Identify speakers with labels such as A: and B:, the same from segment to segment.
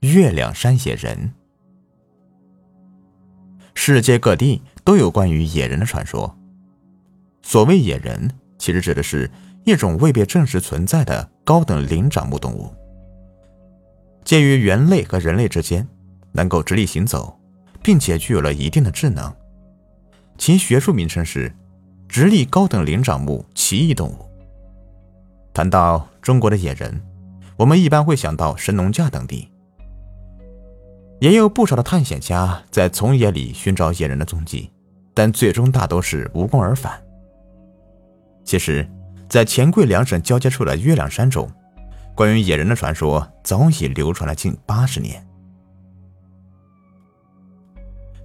A: 月亮山野人。世界各地都有关于野人的传说。所谓野人，其实指的是一种未被证实存在的高等灵长目动物，介于猿类和人类之间，能够直立行走，并且具有了一定的智能。其学术名称是直立高等灵长目奇异动物。谈到中国的野人，我们一般会想到神农架等地。也有不少的探险家在丛野里寻找野人的踪迹，但最终大都是无功而返。其实，在黔桂两省交接处的月亮山中，关于野人的传说早已流传了近八十年。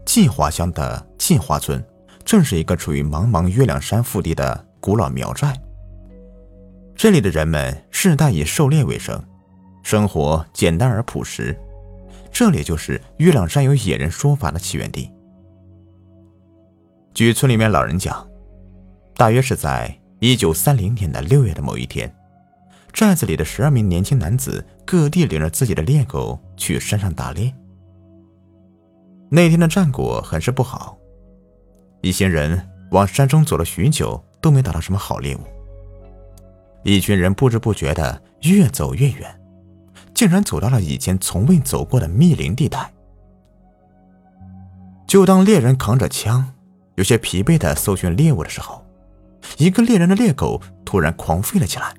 A: 计华乡的计华村，正是一个处于茫茫月亮山腹地的古老苗寨。这里的人们世代以狩猎为生，生活简单而朴实。这里就是月亮山有野人说法的起源地。据村里面老人讲，大约是在一九三零年的六月的某一天，寨子里的十二名年轻男子各地领着自己的猎狗去山上打猎。那天的战果很是不好，一行人往山中走了许久，都没打到什么好猎物。一群人不知不觉的越走越远。竟然走到了以前从未走过的密林地带。就当猎人扛着枪，有些疲惫的搜寻猎物的时候，一个猎人的猎狗突然狂吠了起来。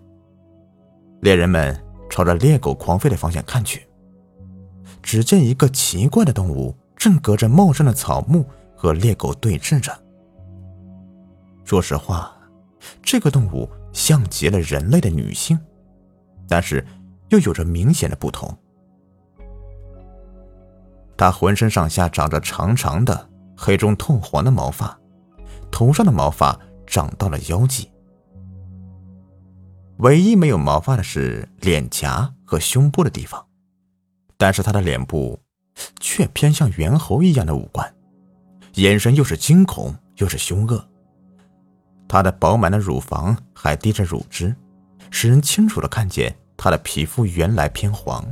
A: 猎人们朝着猎狗狂吠的方向看去，只见一个奇怪的动物正隔着茂盛的草木和猎狗对峙着。说实话，这个动物像极了人类的女性，但是。又有着明显的不同。他浑身上下长着长长的黑中透黄的毛发，头上的毛发长到了腰际。唯一没有毛发的是脸颊和胸部的地方，但是他的脸部却偏向猿猴一样的五官，眼神又是惊恐又是凶恶。他的饱满的乳房还滴着乳汁，使人清楚的看见。他的皮肤原来偏黄，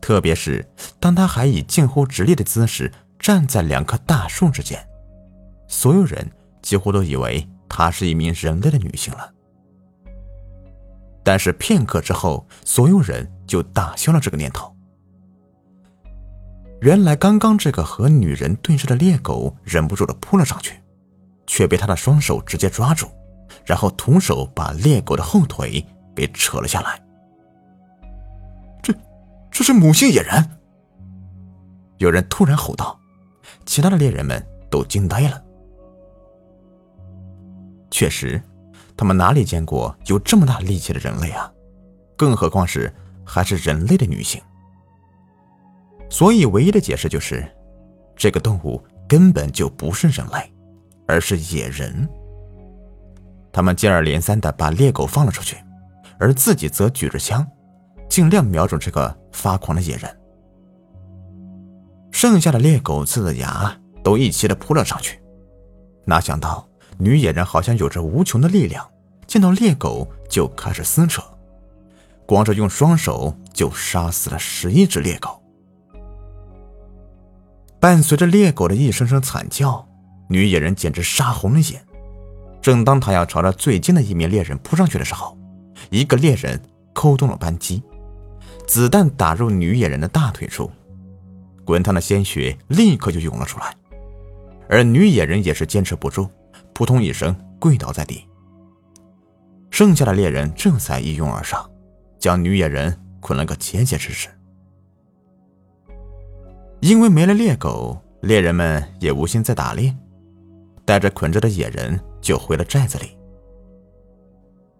A: 特别是当他还以近乎直立的姿势站在两棵大树之间，所有人几乎都以为她是一名人类的女性了。但是片刻之后，所有人就打消了这个念头。原来，刚刚这个和女人对峙的猎狗忍不住的扑了上去，却被他的双手直接抓住，然后徒手把猎狗的后腿。给扯了下来。这，这是母性野人！有人突然吼道，其他的猎人们都惊呆了。确实，他们哪里见过有这么大力气的人类啊？更何况是还是人类的女性。所以，唯一的解释就是，这个动物根本就不是人类，而是野人。他们接二连三的把猎狗放了出去。而自己则举着枪，尽量瞄准这个发狂的野人。剩下的猎狗呲着牙，都一起的扑了上去。哪想到女野人好像有着无穷的力量，见到猎狗就开始撕扯，光是用双手就杀死了十一只猎狗。伴随着猎狗的一声声惨叫，女野人简直杀红了眼。正当她要朝着最近的一名猎人扑上去的时候，一个猎人扣动了扳机，子弹打入女野人的大腿处，滚烫的鲜血立刻就涌了出来，而女野人也是坚持不住，扑通一声跪倒在地。剩下的猎人这才一拥而上，将女野人捆了个结结实实。因为没了猎狗，猎人们也无心再打猎，带着捆着的野人就回了寨子里。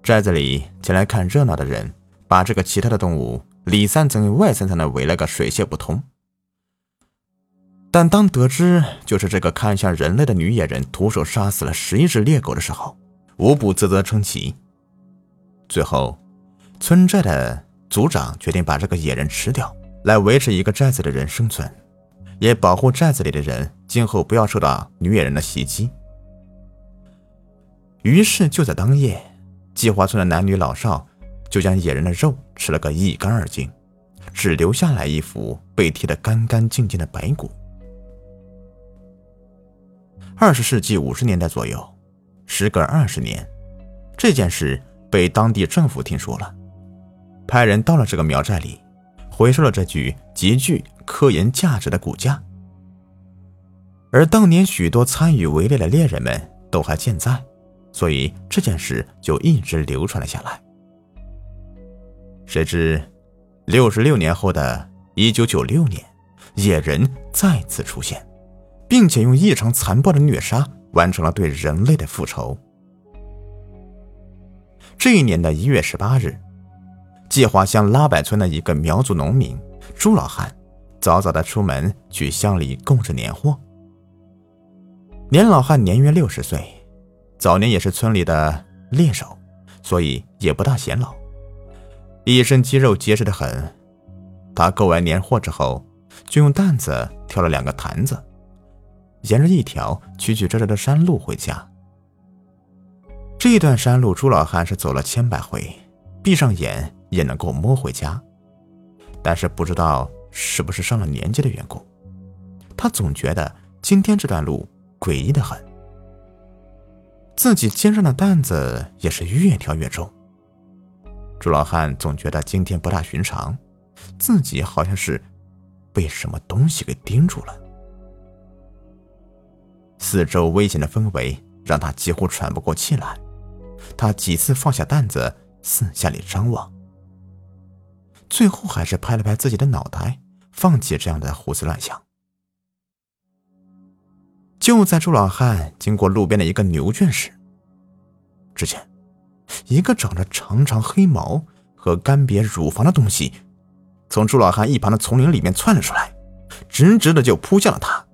A: 寨子里前来看热闹的人，把这个其他的动物里三层外三层的围了个水泄不通。但当得知就是这个看向人类的女野人徒手杀死了十一只猎狗的时候，无不啧啧称奇。最后，村寨的族长决定把这个野人吃掉，来维持一个寨子的人生存，也保护寨子里的人今后不要受到女野人的袭击。于是就在当夜。计划村的男女老少就将野人的肉吃了个一干二净，只留下来一副被剃得干干净净的白骨。二十世纪五十年代左右，时隔二十年，这件事被当地政府听说了，派人到了这个苗寨里，回收了这具极具科研价值的骨架。而当年许多参与围猎的猎人们都还健在，所以这件事就一直流传了下来。谁知，六十六年后的一九九六年，野人再次出现。并且用异常残暴的虐杀完成了对人类的复仇。这一年的一月十八日，计划乡拉柏村的一个苗族农民朱老汉，早早的出门去乡里购置年货。年老汉年约六十岁，早年也是村里的猎手，所以也不大显老，一身肌肉结实的很。他购完年货之后，就用担子挑了两个坛子。沿着一条曲曲折折的山路回家。这段山路，朱老汉是走了千百回，闭上眼也能够摸回家。但是不知道是不是上了年纪的缘故，他总觉得今天这段路诡异的很。自己肩上的担子也是越挑越重。朱老汉总觉得今天不大寻常，自己好像是被什么东西给盯住了。四周危险的氛围让他几乎喘不过气来，他几次放下担子，四下里张望，最后还是拍了拍自己的脑袋，放弃这样的胡思乱想。就在朱老汉经过路边的一个牛圈时，只见一个长着长长黑毛和干瘪乳房的东西，从朱老汉一旁的丛林里面窜了出来，直直的就扑向了他。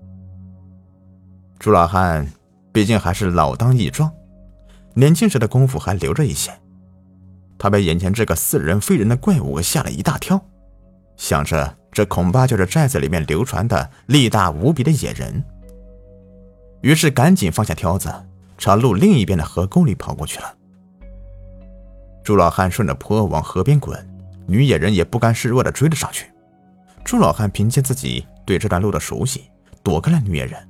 A: 朱老汉毕竟还是老当益壮，年轻时的功夫还留着一些。他被眼前这个似人非人的怪物吓了一大跳，想着这恐怕就是寨子里面流传的力大无比的野人，于是赶紧放下挑子，朝路另一边的河沟里跑过去了。朱老汉顺着坡往河边滚，女野人也不甘示弱的追了上去。朱老汉凭借自己对这段路的熟悉，躲开了女野人。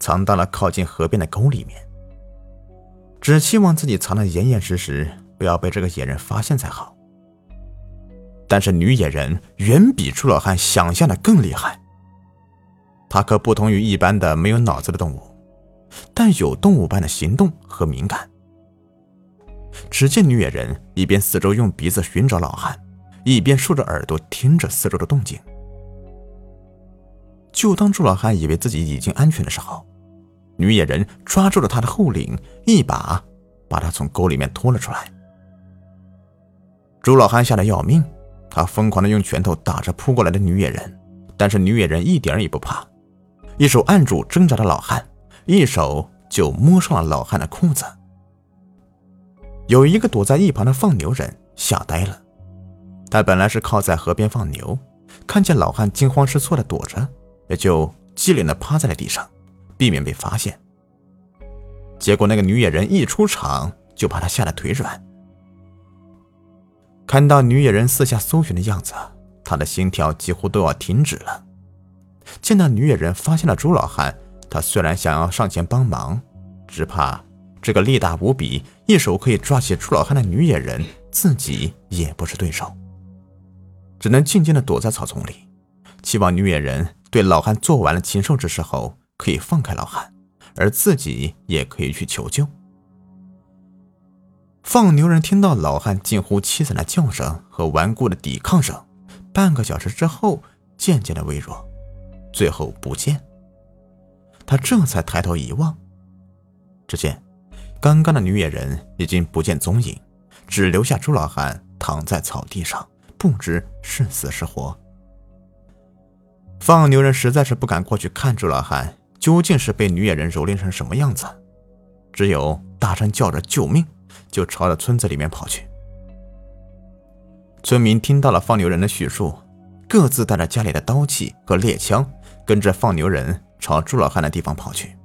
A: 藏到了靠近河边的沟里面，只希望自己藏得严严实实，不要被这个野人发现才好。但是女野人远比朱老汉想象的更厉害，她可不同于一般的没有脑子的动物，但有动物般的行动和敏感。只见女野人一边四周用鼻子寻找老汉，一边竖着耳朵听着四周的动静。就当朱老汉以为自己已经安全的时候，女野人抓住了他的后领，一把把他从沟里面拖了出来。朱老汉吓得要命，他疯狂的用拳头打着扑过来的女野人，但是女野人一点也不怕，一手按住挣扎的老汉，一手就摸上了老汉的裤子。有一个躲在一旁的放牛人吓呆了，他本来是靠在河边放牛，看见老汉惊慌失措的躲着。也就机灵的趴在了地上，避免被发现。结果那个女野人一出场，就把他吓得腿软。看到女野人四下搜寻的样子，他的心跳几乎都要停止了。见到女野人发现了朱老汉，他虽然想要上前帮忙，只怕这个力大无比、一手可以抓起朱老汉的女野人，自己也不是对手，只能静静的躲在草丛里，期望女野人。对老汉做完了禽兽之事后，可以放开老汉，而自己也可以去求救。放牛人听到老汉近乎凄惨的叫声和顽固的抵抗声，半个小时之后渐渐的微弱，最后不见。他这才抬头一望，只见刚刚的女野人已经不见踪影，只留下朱老汉躺在草地上，不知是死是活。放牛人实在是不敢过去看朱老汉究竟是被女野人蹂躏成什么样子，只有大声叫着救命，就朝着村子里面跑去。村民听到了放牛人的叙述，各自带着家里的刀器和猎枪，跟着放牛人朝朱老汉的地方跑去。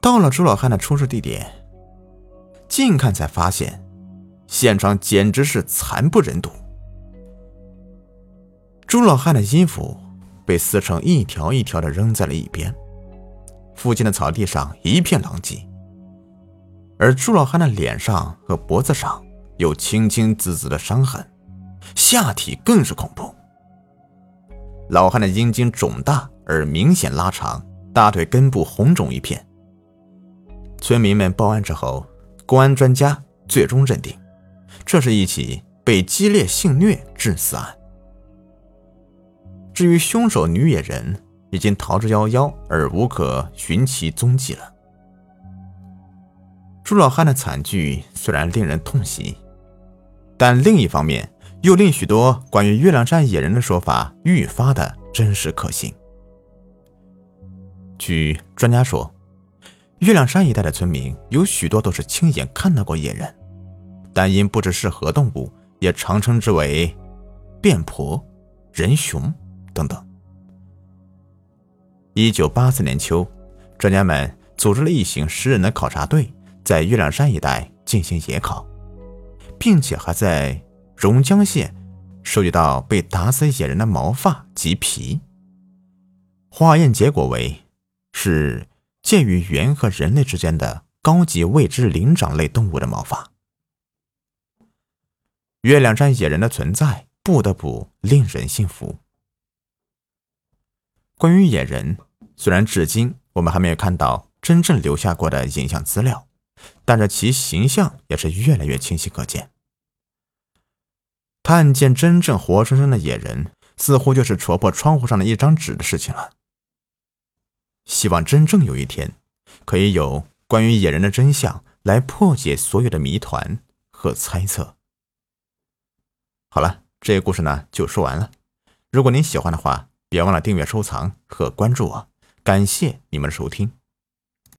A: 到了朱老汉的出事地点，近看才发现，现场简直是惨不忍睹。朱老汉的衣服被撕成一条一条的扔在了一边，附近的草地上一片狼藉，而朱老汉的脸上和脖子上有青青紫紫的伤痕，下体更是恐怖。老汉的阴茎肿大而明显拉长，大腿根部红肿一片。村民们报案之后，公安专家最终认定，这是一起被激烈性虐致死案。至于凶手女野人，已经逃之夭夭，而无可寻其踪迹了。朱老汉的惨剧虽然令人痛惜，但另一方面又令许多关于月亮山野人的说法愈发的真实可信。据专家说。月亮山一带的村民有许多都是亲眼看到过野人，但因不知是何动物，也常称之为“变婆”“人熊”等等。一九八四年秋，专家们组织了一行十人的考察队，在月亮山一带进行野考，并且还在榕江县收集到被打死野人的毛发及皮。化验结果为是。介于猿和人类之间的高级未知灵长类动物的毛发。月亮山野人的存在不得不令人信服。关于野人，虽然至今我们还没有看到真正留下过的影像资料，但是其形象也是越来越清晰可见。看见真正活生生的野人，似乎就是戳破窗户上的一张纸的事情了。希望真正有一天，可以有关于野人的真相来破解所有的谜团和猜测。好了，这个故事呢就说完了。如果您喜欢的话，别忘了订阅、收藏和关注我。感谢你们的收听。